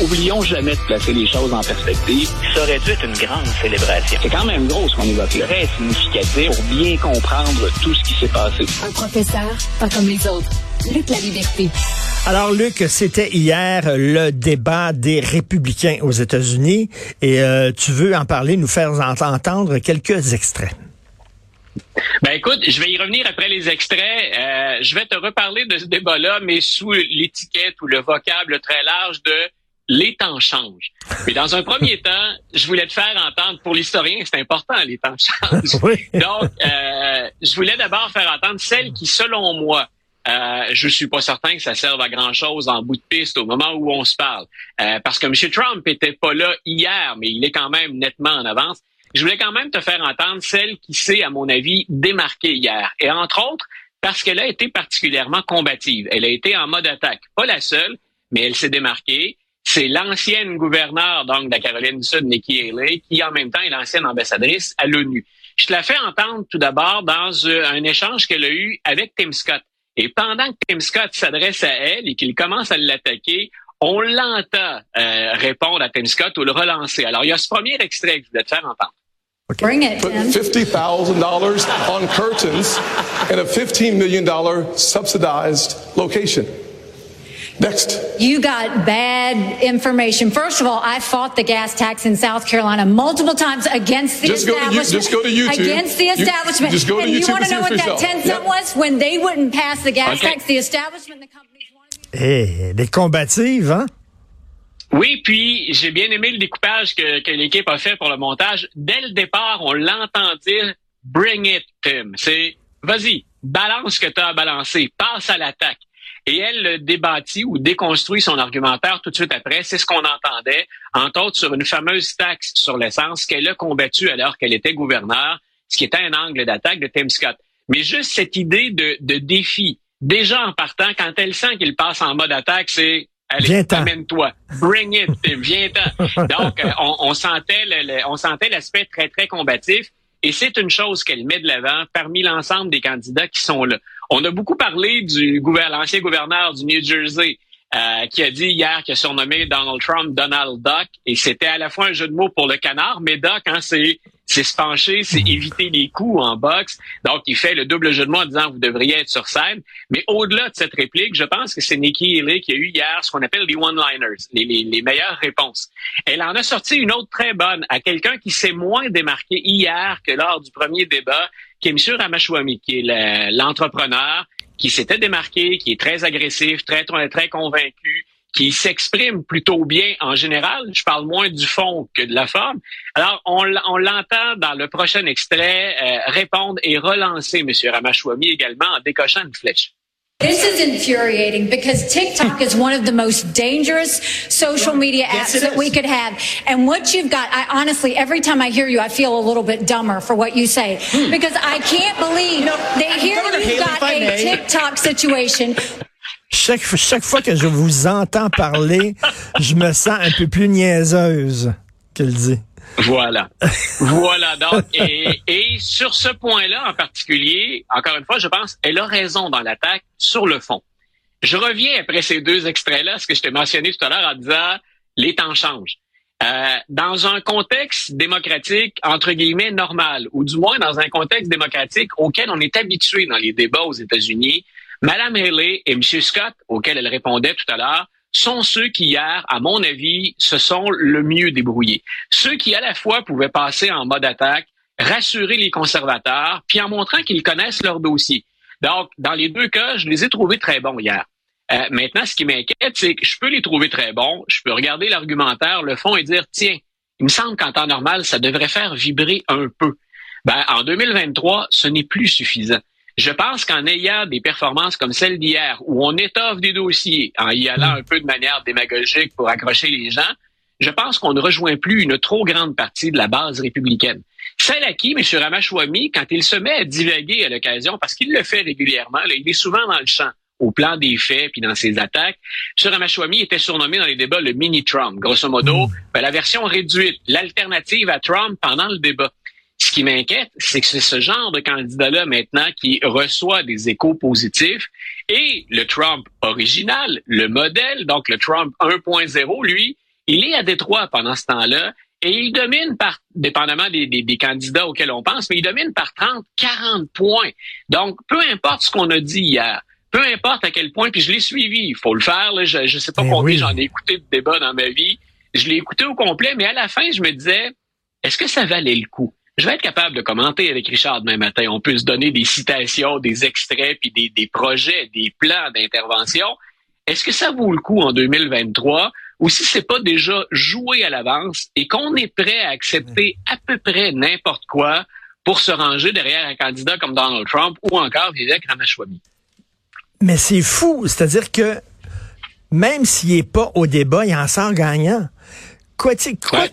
Oublions jamais de placer les choses en perspective. Ça aurait dû être une grande célébration. C'est quand même gros ce qu'on évoque. Très significatif pour bien comprendre tout ce qui s'est passé. Un professeur, pas comme les autres. Luc la liberté. Alors Luc, c'était hier le débat des républicains aux États-Unis et euh, tu veux en parler, nous faire entendre quelques extraits. Ben écoute, je vais y revenir après les extraits. Euh, je vais te reparler de ce débat-là, mais sous l'étiquette ou le vocable très large de les temps changent. Mais dans un premier temps, je voulais te faire entendre, pour l'historien, c'est important, les temps changent. Donc, euh, je voulais d'abord faire entendre celle qui, selon moi, euh, je suis pas certain que ça serve à grand chose en bout de piste au moment où on se parle, euh, parce que M. Trump était pas là hier, mais il est quand même nettement en avance. Je voulais quand même te faire entendre celle qui s'est, à mon avis, démarquée hier, et entre autres parce qu'elle a été particulièrement combative. Elle a été en mode attaque, pas la seule, mais elle s'est démarquée. C'est l'ancienne gouverneure donc de la Caroline du Sud, Nikki Haley, qui en même temps est l'ancienne ambassadrice à l'ONU. Je te la fais entendre tout d'abord dans euh, un échange qu'elle a eu avec Tim Scott. Et pendant que Tim Scott s'adresse à elle et qu'il commence à l'attaquer, on l'entend euh, répondre à Tim Scott ou le relancer. Alors, il y a ce premier extrait que je voulais te faire entendre. Okay. Bring it, Put $50,000 on curtains in a $15 million subsidized location. Next. You got bad information. First of all, I fought the gas tax in South Carolina multiple times against the just establishment. Go to, just go to YouTube. Against the establishment. You, just go to and YouTube you want to know what yourself. that 10 cent yep. was? When they wouldn't pass the gas okay. tax, the establishment, the companies wanted. Eh, des combatives, hein? Oui, puis j'ai bien aimé le découpage que, que l'équipe a fait pour le montage. Dès le départ, on l'entend dire Bring it, Tim. C'est vas-y, balance ce que tu as à balancer, passe à l'attaque. Et elle débattit ou déconstruit son argumentaire tout de suite après. C'est ce qu'on entendait, entre autres sur une fameuse taxe sur l'essence qu'elle a combattue alors qu'elle était gouverneure, ce qui était un angle d'attaque de Tim Scott. Mais juste cette idée de, de défi, déjà en partant, quand elle sent qu'il passe en mode attaque, c'est Allez, amène-toi. Bring it. Viens-t'en. Donc, on, on sentait le, le, on sentait l'aspect très, très combatif. Et c'est une chose qu'elle met de l'avant parmi l'ensemble des candidats qui sont là. On a beaucoup parlé du l'ancien gouverneur du New Jersey euh, qui a dit hier qu'il a surnommé Donald Trump Donald Duck. Et c'était à la fois un jeu de mots pour le canard, mais Duck, hein, c'est c'est se pencher, c'est éviter les coups en boxe. Donc, il fait le double jeu de mots en disant vous devriez être sur scène. Mais au-delà de cette réplique, je pense que c'est Nikki Haley qui a eu hier ce qu'on appelle les one-liners, les, les, les, meilleures réponses. Elle en a sorti une autre très bonne à quelqu'un qui s'est moins démarqué hier que lors du premier débat, qui est M. Ramachwamy, qui est l'entrepreneur, qui s'était démarqué, qui est très agressif, très, très convaincu, qui s'exprime plutôt bien en général. Je parle moins du fond que de la forme. Alors, on, on l'entend dans le prochain extrait euh, répondre et relancer M. Ramachwamy également en décochant une flèche. This is infuriating because TikTok is one of the most dangerous social media apps yes, that we could have. And what you've got, I honestly, every time I hear you, I feel a little bit dumber for what you say because I can't believe know, that here you've got a TikTok situation chaque, chaque fois que je vous entends parler, je me sens un peu plus niaiseuse qu'elle dit. Voilà. voilà. Donc, et, et sur ce point-là en particulier, encore une fois, je pense, elle a raison dans l'attaque sur le fond. Je reviens après ces deux extraits-là, ce que je t'ai mentionné tout à l'heure en disant les temps changent. Euh, dans un contexte démocratique, entre guillemets, normal, ou du moins dans un contexte démocratique auquel on est habitué dans les débats aux États-Unis, Madame Haley et M. Scott, auxquels elle répondait tout à l'heure, sont ceux qui hier, à mon avis, se sont le mieux débrouillés. Ceux qui, à la fois, pouvaient passer en mode attaque, rassurer les conservateurs, puis en montrant qu'ils connaissent leur dossier. Donc, dans les deux cas, je les ai trouvés très bons hier. Euh, maintenant, ce qui m'inquiète, c'est que je peux les trouver très bons, je peux regarder l'argumentaire, le fond et dire, tiens, il me semble qu'en temps normal, ça devrait faire vibrer un peu. Ben, en 2023, ce n'est plus suffisant. Je pense qu'en ayant des performances comme celle d'hier, où on étoffe des dossiers en y allant un peu de manière démagogique pour accrocher les gens, je pense qu'on ne rejoint plus une trop grande partie de la base républicaine. Celle à qui, M. Ramachwamy, quand il se met à divaguer à l'occasion, parce qu'il le fait régulièrement, là, il est souvent dans le champ, au plan des faits puis dans ses attaques. M. Ramachwamy était surnommé dans les débats le mini-Trump. Grosso modo, ben, la version réduite, l'alternative à Trump pendant le débat. Ce qui m'inquiète, c'est que c'est ce genre de candidat-là maintenant qui reçoit des échos positifs et le Trump original, le modèle, donc le Trump 1.0, lui, Il est à Détroit pendant ce temps-là et il domine par, dépendamment des, des, candidats auxquels on pense, mais il domine par 30, 40 points. Donc, peu importe ce qu'on a dit hier, peu importe à quel point, puis je l'ai suivi, il faut le faire, là, je ne sais pas combien j'en ai écouté de débats dans ma vie, je l'ai écouté au complet, mais à la fin, je me disais, est-ce que ça valait le coup? Je vais être capable de commenter avec Richard demain matin. On peut se donner des citations, des extraits, puis des, projets, des plans d'intervention. Est-ce que ça vaut le coup en 2023 ou si c'est pas déjà joué à l'avance et qu'on est prêt à accepter à peu près n'importe quoi pour se ranger derrière un candidat comme Donald Trump ou encore Vivek Ramaswamy? Mais c'est fou, c'est-à-dire que même s'il est pas au débat, il en sort gagnant. Quoi, quoi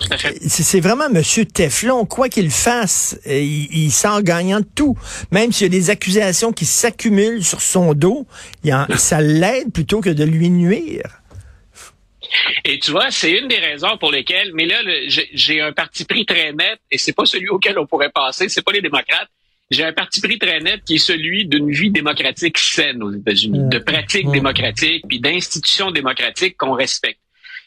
c'est vraiment Monsieur Teflon, quoi qu'il fasse, euh, il, sort gagnant de tout. Même s'il y a des accusations qui s'accumulent sur son dos, il ça l'aide plutôt que de lui nuire. Et tu vois, c'est une des raisons pour lesquelles, mais là, j'ai un parti pris très net, et c'est pas celui auquel on pourrait passer, c'est pas les démocrates. J'ai un parti pris très net qui est celui d'une vie démocratique saine aux États-Unis, de pratiques démocratiques, puis d'institutions démocratiques qu'on respecte.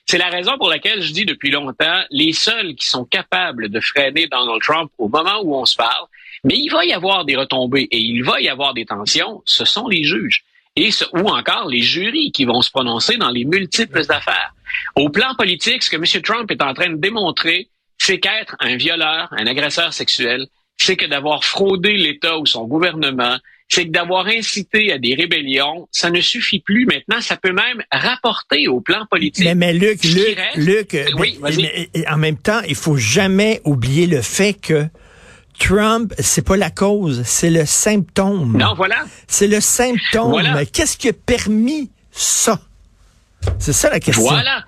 C'est la raison pour laquelle je dis depuis longtemps, les seuls qui sont capables de freiner Donald Trump au moment où on se parle, mais il va y avoir des retombées et il va y avoir des tensions, ce sont les juges. Et ce, ou encore les jurys qui vont se prononcer dans les multiples affaires. Au plan politique, ce que M. Trump est en train de démontrer, c'est qu'être un violeur, un agresseur sexuel, c'est que d'avoir fraudé l'État ou son gouvernement, c'est que d'avoir incité à des rébellions, ça ne suffit plus. Maintenant, ça peut même rapporter au plan politique. Mais, mais Luc, Luc, Luc, oui, en même temps, il faut jamais oublier le fait que Trump, c'est pas la cause, c'est le symptôme. Non, voilà. C'est le symptôme. Qu'est-ce qui a permis ça? C'est ça la question. Voilà.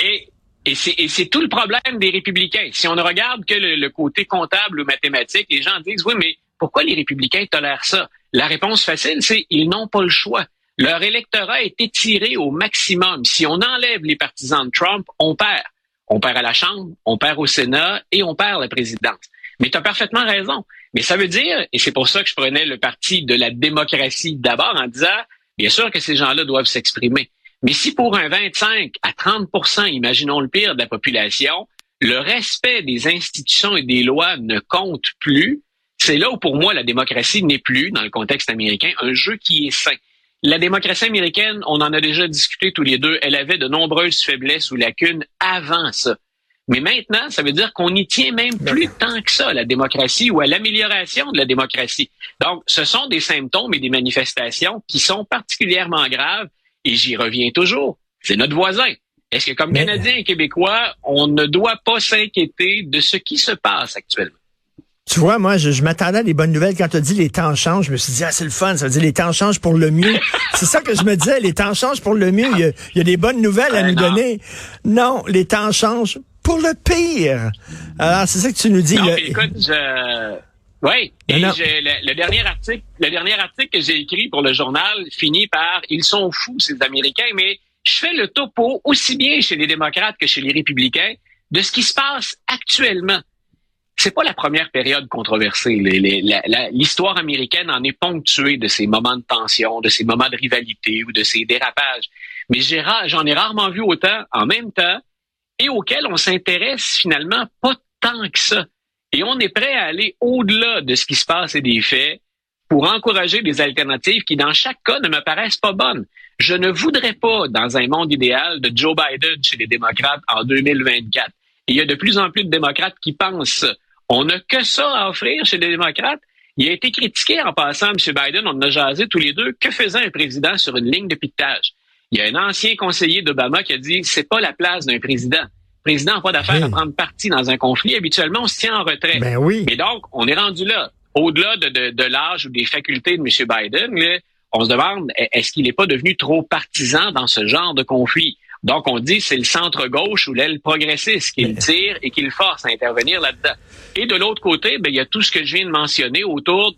Et, et c'est tout le problème des républicains. Si on ne regarde que le, le côté comptable ou mathématique, les gens disent, oui, mais pourquoi les républicains tolèrent ça? La réponse facile, c'est ils n'ont pas le choix. Leur électorat est étiré au maximum. Si on enlève les partisans de Trump, on perd. On perd à la Chambre, on perd au Sénat et on perd la présidence. Mais tu as parfaitement raison. Mais ça veut dire, et c'est pour ça que je prenais le parti de la démocratie d'abord en disant, bien sûr que ces gens-là doivent s'exprimer. Mais si pour un 25 à 30% imaginons le pire de la population, le respect des institutions et des lois ne compte plus, c'est là où pour moi la démocratie n'est plus, dans le contexte américain, un jeu qui est sain. La démocratie américaine, on en a déjà discuté tous les deux, elle avait de nombreuses faiblesses ou lacunes avant ça. Mais maintenant, ça veut dire qu'on n'y tient même plus tant que ça, la démocratie, ou à l'amélioration de la démocratie. Donc, ce sont des symptômes et des manifestations qui sont particulièrement graves, et j'y reviens toujours. C'est notre voisin. Est-ce que comme Canadiens et Québécois, on ne doit pas s'inquiéter de ce qui se passe actuellement? Tu vois, moi, je, m'attendais à des bonnes nouvelles quand tu as dit les temps changent. Je me suis dit, ah, c'est le fun, ça veut dire les temps changent pour le mieux. c'est ça que je me disais, les temps changent pour le mieux. Il y a, des bonnes nouvelles à ben nous donner. Non, les temps changent pour le pire. Alors, c'est ça que tu nous dis. Non, écoute, je... Oui, et le, le, dernier article, le dernier article que j'ai écrit pour le journal finit par ils sont fous ces Américains, mais je fais le topo aussi bien chez les démocrates que chez les républicains de ce qui se passe actuellement c'est pas la première période controversée. L'histoire américaine en est ponctuée de ces moments de tension, de ces moments de rivalité ou de ces dérapages. Mais j'en ai, rarement vu autant en même temps et auxquels on s'intéresse finalement pas tant que ça. Et on est prêt à aller au-delà de ce qui se passe et des faits pour encourager des alternatives qui, dans chaque cas, ne me paraissent pas bonnes. Je ne voudrais pas, dans un monde idéal, de Joe Biden chez les démocrates en 2024. il y a de plus en plus de démocrates qui pensent on n'a que ça à offrir chez les démocrates. Il a été critiqué en passant, M. Biden, on en a jasé tous les deux. Que faisait un président sur une ligne de piquetage? Il y a un ancien conseiller d'Obama qui a dit c'est pas la place d'un président. Le président n'a pas d'affaire à prendre parti dans un conflit. Habituellement, on se tient en retrait. Ben oui. Et donc, on est rendu là. Au-delà de, l'âge ou des facultés de M. Biden, on se demande est-ce qu'il n'est pas devenu trop partisan dans ce genre de conflit? Donc, on dit c'est le centre-gauche ou l'aile progressiste qui le tire et qui le force à intervenir là-dedans. Et de l'autre côté, ben, il y a tout ce que je viens de mentionner autour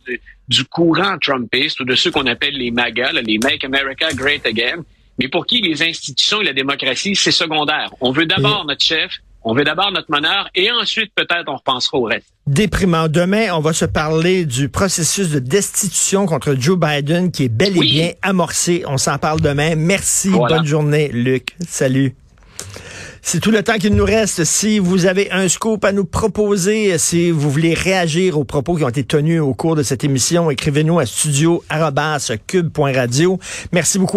du, courant Trumpiste ou de ceux qu'on appelle les MAGA, les Make America Great Again, mais pour qui les institutions et la démocratie, c'est secondaire. On veut d'abord notre chef, on veut d'abord notre meneur et ensuite peut-être on repensera au reste. Déprimant. Demain, on va se parler du processus de destitution contre Joe Biden qui est bel et bien amorcé. On s'en parle demain. Merci. Bonne journée, Luc. Salut. C'est tout le temps qu'il nous reste. Si vous avez un scoop à nous proposer, si vous voulez réagir aux propos qui ont été tenus au cours de cette émission, écrivez-nous à studio@cube.radio. Merci beaucoup.